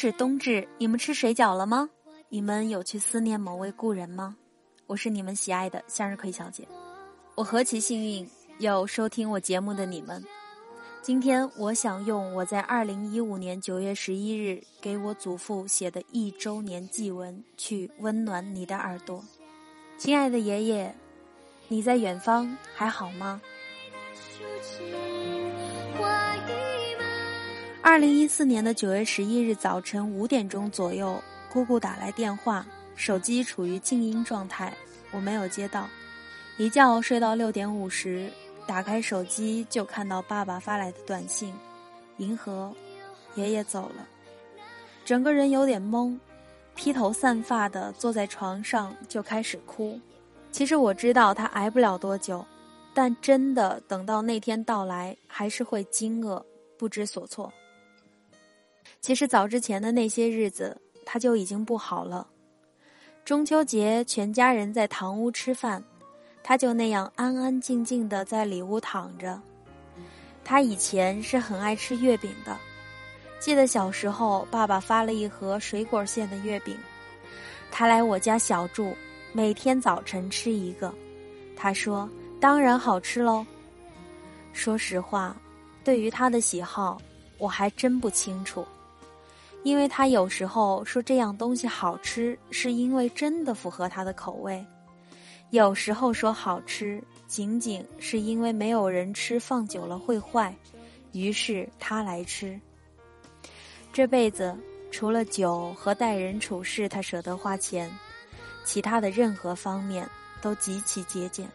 是冬至，你们吃水饺了吗？你们有去思念某位故人吗？我是你们喜爱的向日葵小姐。我何其幸运，有收听我节目的你们。今天我想用我在二零一五年九月十一日给我祖父写的一周年祭文，去温暖你的耳朵。亲爱的爷爷，你在远方还好吗？二零一四年的九月十一日早晨五点钟左右，姑姑打来电话，手机处于静音状态，我没有接到。一觉睡到六点五十，打开手机就看到爸爸发来的短信：“银河，爷爷走了。”整个人有点懵，披头散发的坐在床上就开始哭。其实我知道他挨不了多久，但真的等到那天到来，还是会惊愕不知所措。其实早之前的那些日子，他就已经不好了。中秋节，全家人在堂屋吃饭，他就那样安安静静的在里屋躺着。他以前是很爱吃月饼的，记得小时候，爸爸发了一盒水果馅的月饼，他来我家小住，每天早晨吃一个。他说：“当然好吃喽。”说实话，对于他的喜好，我还真不清楚。因为他有时候说这样东西好吃，是因为真的符合他的口味；有时候说好吃，仅仅是因为没有人吃，放久了会坏，于是他来吃。这辈子除了酒和待人处事，他舍得花钱，其他的任何方面都极其节俭。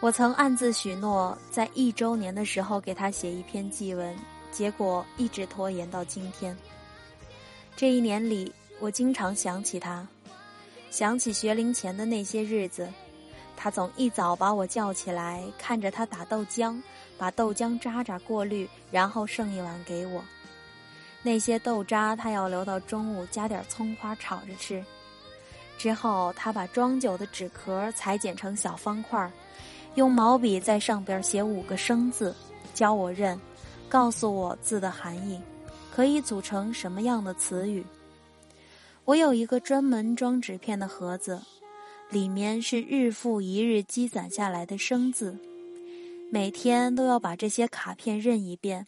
我曾暗自许诺，在一周年的时候给他写一篇祭文。结果一直拖延到今天。这一年里，我经常想起他，想起学龄前的那些日子。他总一早把我叫起来，看着他打豆浆，把豆浆渣渣过滤，然后剩一碗给我。那些豆渣他要留到中午，加点葱花炒着吃。之后，他把装酒的纸壳裁剪成小方块，用毛笔在上边写五个生字，教我认。告诉我字的含义，可以组成什么样的词语？我有一个专门装纸片的盒子，里面是日复一日积攒下来的生字，每天都要把这些卡片认一遍，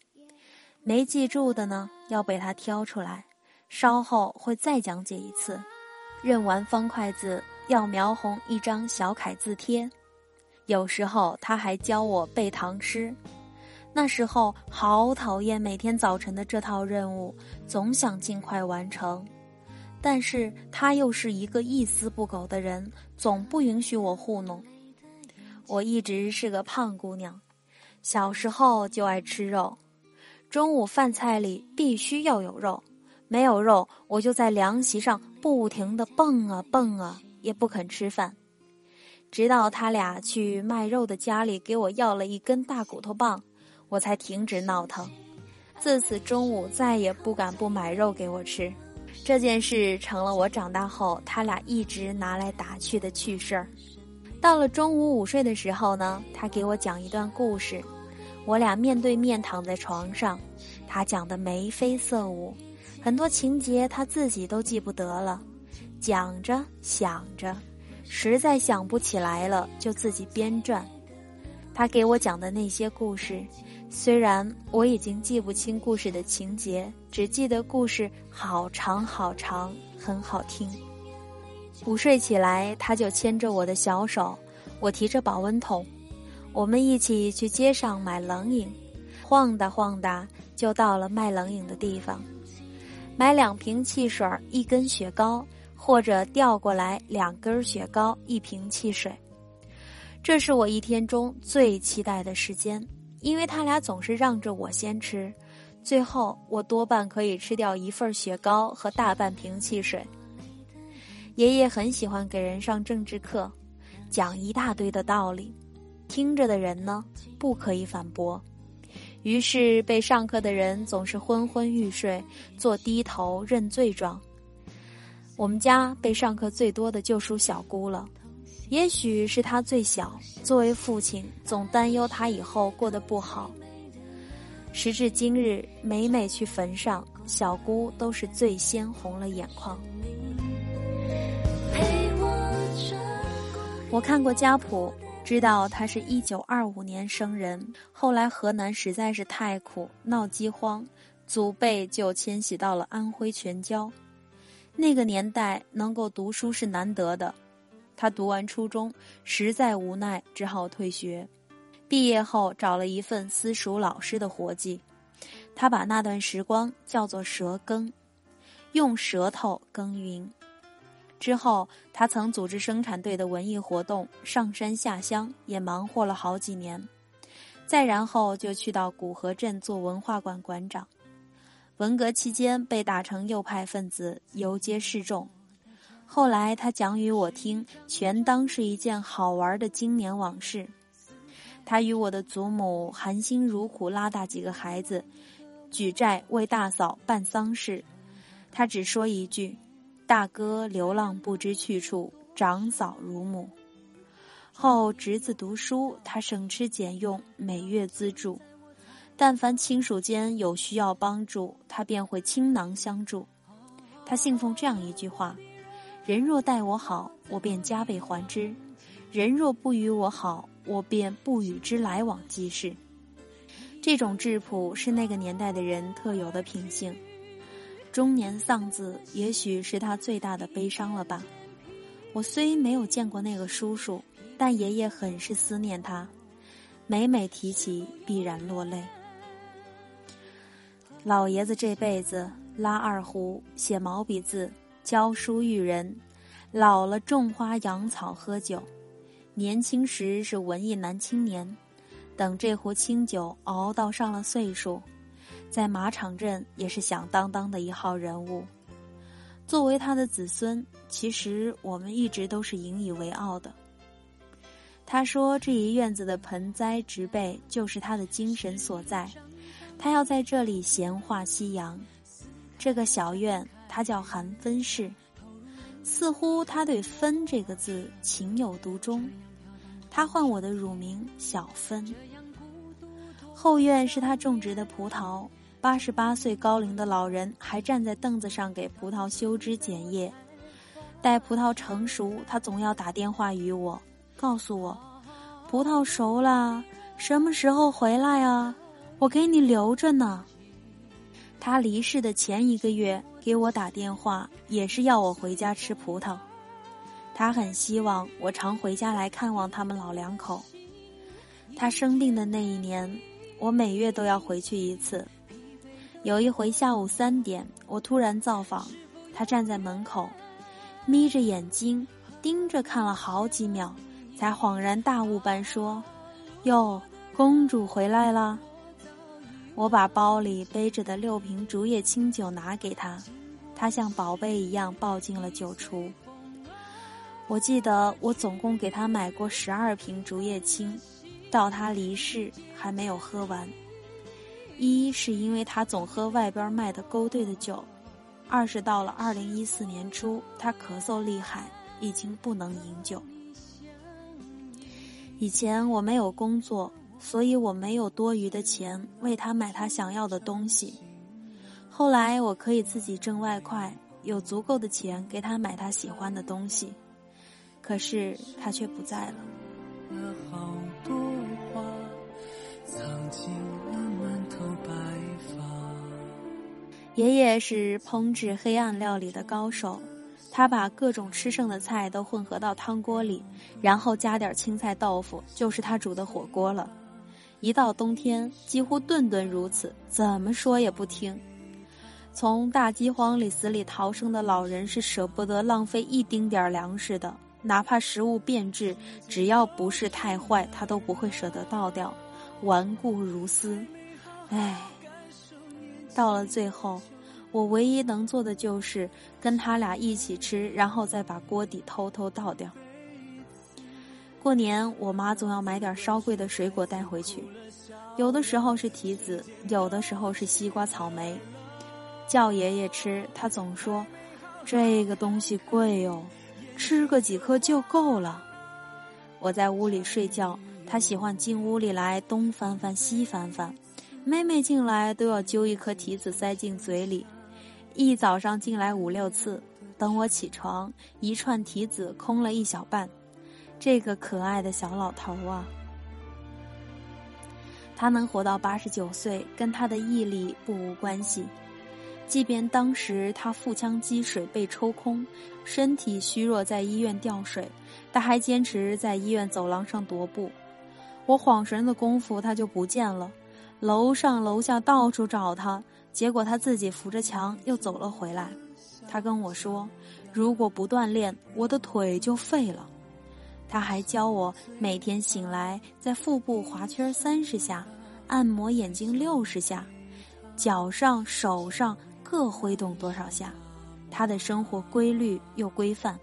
没记住的呢，要被他挑出来，稍后会再讲解一次。认完方块字，要描红一张小楷字帖。有时候他还教我背唐诗。那时候好讨厌每天早晨的这套任务，总想尽快完成，但是他又是一个一丝不苟的人，总不允许我糊弄。我一直是个胖姑娘，小时候就爱吃肉，中午饭菜里必须要有肉，没有肉我就在凉席上不停的蹦啊蹦啊，也不肯吃饭，直到他俩去卖肉的家里给我要了一根大骨头棒。我才停止闹腾，自此中午再也不敢不买肉给我吃。这件事成了我长大后他俩一直拿来打趣的趣事儿。到了中午午睡的时候呢，他给我讲一段故事，我俩面对面躺在床上，他讲的眉飞色舞，很多情节他自己都记不得了，讲着想着，实在想不起来了，就自己编撰。他给我讲的那些故事。虽然我已经记不清故事的情节，只记得故事好长好长，很好听。午睡起来，他就牵着我的小手，我提着保温桶，我们一起去街上买冷饮，晃哒晃哒就到了卖冷饮的地方，买两瓶汽水，一根雪糕，或者调过来两根雪糕，一瓶汽水。这是我一天中最期待的时间。因为他俩总是让着我先吃，最后我多半可以吃掉一份雪糕和大半瓶汽水。爷爷很喜欢给人上政治课，讲一大堆的道理，听着的人呢不可以反驳，于是被上课的人总是昏昏欲睡，做低头认罪状。我们家被上课最多的就属小姑了。也许是他最小，作为父亲，总担忧他以后过得不好。时至今日，每每去坟上，小姑都是最先红了眼眶。我看过家谱，知道他是一九二五年生人。后来河南实在是太苦，闹饥荒，祖辈就迁徙到了安徽全椒。那个年代能够读书是难得的。他读完初中，实在无奈，只好退学。毕业后找了一份私塾老师的活计。他把那段时光叫做“舌耕”，用舌头耕耘。之后，他曾组织生产队的文艺活动，上山下乡，也忙活了好几年。再然后，就去到古河镇做文化馆馆长。文革期间，被打成右派分子，游街示众。后来，他讲与我听，全当是一件好玩的经年往事。他与我的祖母含辛茹苦拉大几个孩子。举债为大嫂办丧事，他只说一句：“大哥流浪不知去处，长嫂如母。”后侄子读书，他省吃俭用，每月资助。但凡亲属间有需要帮助，他便会倾囊相助。他信奉这样一句话：“人若待我好，我便加倍还之；人若不与我好，我便不与之来往即是。”这种质朴是那个年代的人特有的品性。中年丧子，也许是他最大的悲伤了吧。我虽没有见过那个叔叔，但爷爷很是思念他，每每提起必然落泪。老爷子这辈子拉二胡，写毛笔字，教书育人，老了种花养草喝酒，年轻时是文艺男青年。等这壶清酒熬到上了岁数，在马场镇也是响当当的一号人物。作为他的子孙，其实我们一直都是引以为傲的。他说：“这一院子的盆栽植被就是他的精神所在，他要在这里闲话夕阳。这个小院，他叫韩分室，似乎他对‘分’这个字情有独钟。他唤我的乳名小分。”后院是他种植的葡萄，八十八岁高龄的老人还站在凳子上给葡萄修枝剪叶。待葡萄成熟，他总要打电话与我，告诉我，葡萄熟了，什么时候回来啊？我给你留着呢。他离世的前一个月给我打电话，也是要我回家吃葡萄。他很希望我常回家来看望他们老两口。他生病的那一年。我每月都要回去一次。有一回下午三点，我突然造访，他站在门口，眯着眼睛盯着看了好几秒，才恍然大悟般说：“哟，公主回来了。”我把包里背着的六瓶竹叶青酒拿给他，他像宝贝一样抱进了酒橱。我记得我总共给他买过十二瓶竹叶青。到他离世还没有喝完，一是因为他总喝外边卖的勾兑的酒，二是到了二零一四年初，他咳嗽厉害，已经不能饮酒。以前我没有工作，所以我没有多余的钱为他买他想要的东西。后来我可以自己挣外快，有足够的钱给他买他喜欢的东西，可是他却不在了。爷爷是烹制黑暗料理的高手，他把各种吃剩的菜都混合到汤锅里，然后加点青菜豆腐，就是他煮的火锅了。一到冬天，几乎顿顿如此，怎么说也不听。从大饥荒里死里逃生的老人是舍不得浪费一丁点儿粮食的，哪怕食物变质，只要不是太坏，他都不会舍得倒掉，顽固如斯。唉。到了最后，我唯一能做的就是跟他俩一起吃，然后再把锅底偷偷倒掉。过年，我妈总要买点稍贵的水果带回去，有的时候是提子，有的时候是西瓜、草莓。叫爷爷吃，他总说：“这个东西贵哟，吃个几颗就够了。”我在屋里睡觉，他喜欢进屋里来东翻翻西翻翻。妹妹进来都要揪一颗提子塞进嘴里，一早上进来五六次，等我起床，一串提子空了一小半。这个可爱的小老头啊，他能活到八十九岁，跟他的毅力不无关系。即便当时他腹腔积水被抽空，身体虚弱，在医院吊水，他还坚持在医院走廊上踱步。我恍神的功夫，他就不见了。楼上楼下到处找他，结果他自己扶着墙又走了回来。他跟我说：“如果不锻炼，我的腿就废了。”他还教我每天醒来在腹部划圈三十下，按摩眼睛六十下，脚上手上各挥动多少下。他的生活规律又规范，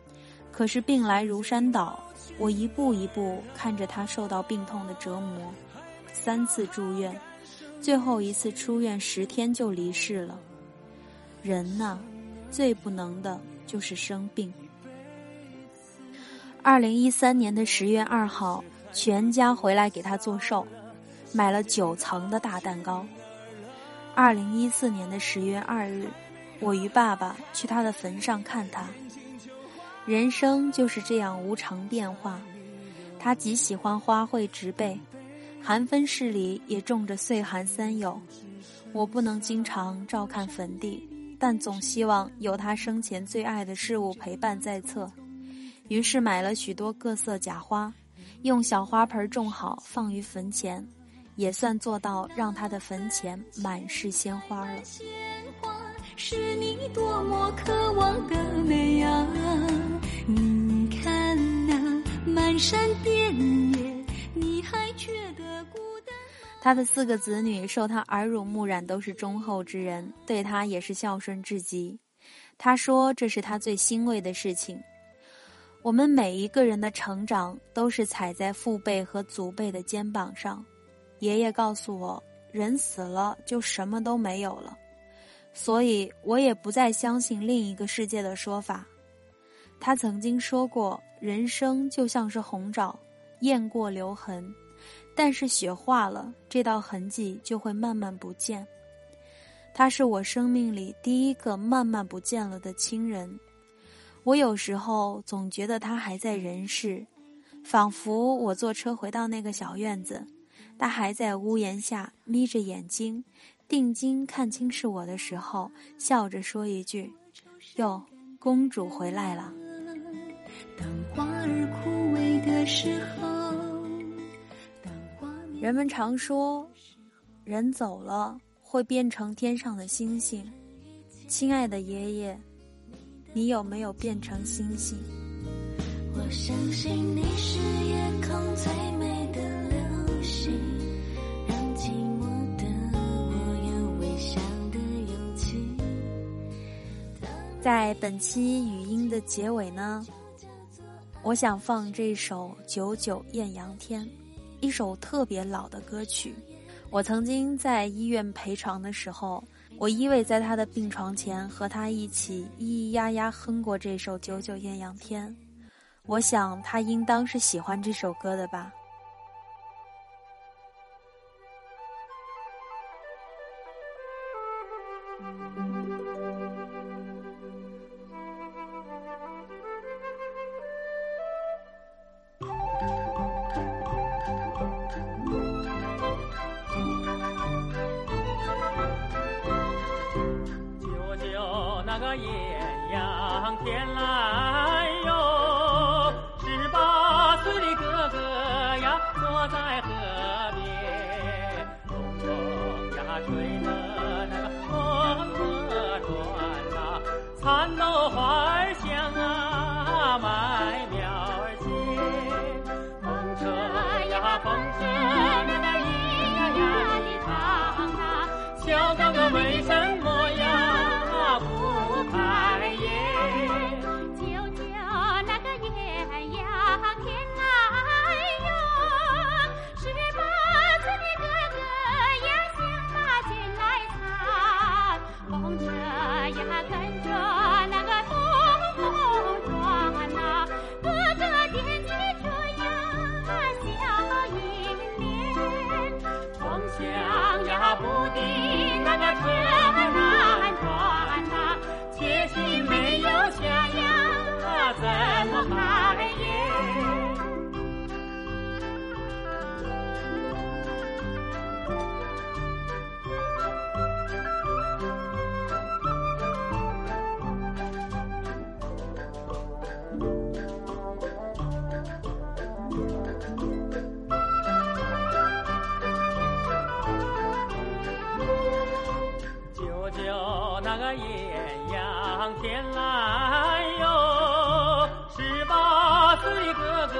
可是病来如山倒。我一步一步看着他受到病痛的折磨，三次住院。最后一次出院十天就离世了。人呐，最不能的就是生病。二零一三年的十月二号，全家回来给他做寿，买了九层的大蛋糕。二零一四年的十月二日，我与爸爸去他的坟上看他。人生就是这样无常变化。他极喜欢花卉植被。寒分室里也种着岁寒三友，我不能经常照看坟地，但总希望有他生前最爱的事物陪伴在侧。于是买了许多各色假花，用小花盆种好，放于坟前，也算做到让他的坟前满是鲜花了。鲜花是你多么渴望的美啊！你看那满山遍野，你还觉得孤单？他的四个子女受他耳濡目染，都是忠厚之人，对他也是孝顺至极。他说：“这是他最欣慰的事情。”我们每一个人的成长都是踩在父辈和祖辈的肩膀上。爷爷告诉我，人死了就什么都没有了，所以我也不再相信另一个世界的说法。他曾经说过：“人生就像是红枣，雁过留痕。”但是雪化了，这道痕迹就会慢慢不见。他是我生命里第一个慢慢不见了的亲人。我有时候总觉得他还在人世，仿佛我坐车回到那个小院子，他还在屋檐下眯着眼睛，定睛看清是我的时候，笑着说一句：“哟，公主回来了。”当花儿枯萎的时候。人们常说，人走了会变成天上的星星。亲爱的爷爷，你有没有变成星星？我相信你是夜空最美的流星，让寂寞的我有微笑的勇气。在本期语音的结尾呢，我想放这首《九九艳阳天》。一首特别老的歌曲，我曾经在医院陪床的时候，我依偎在他的病床前，和他一起咿咿呀呀哼过这首《九九艳阳天》。我想他应当是喜欢这首歌的吧。个艳阳天来哟，十八岁的哥哥呀，坐在河边，东风呀吹得那个风波转呐，蚕豆花儿香啊，麦苗儿甜，风车呀风车想呀不定那个车难转呐，铁心没有下呀，怎么买呀？就那个艳阳天来哟，十八岁的哥哥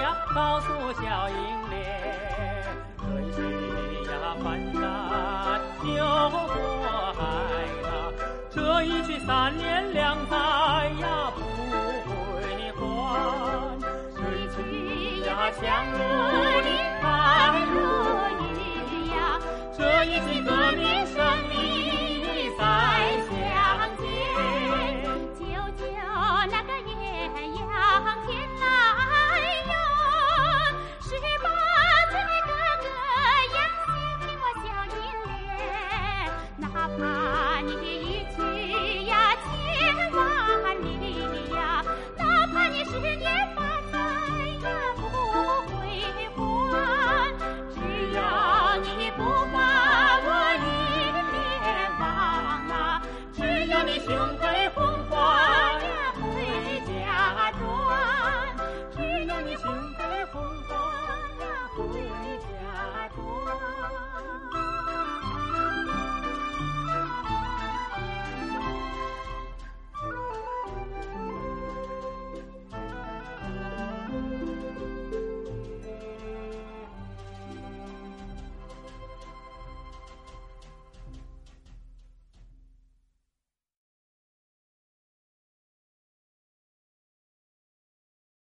呀，告诉小英莲，这一去呀翻山又过海呐，这一去三年两载呀不归还，这一去呀相如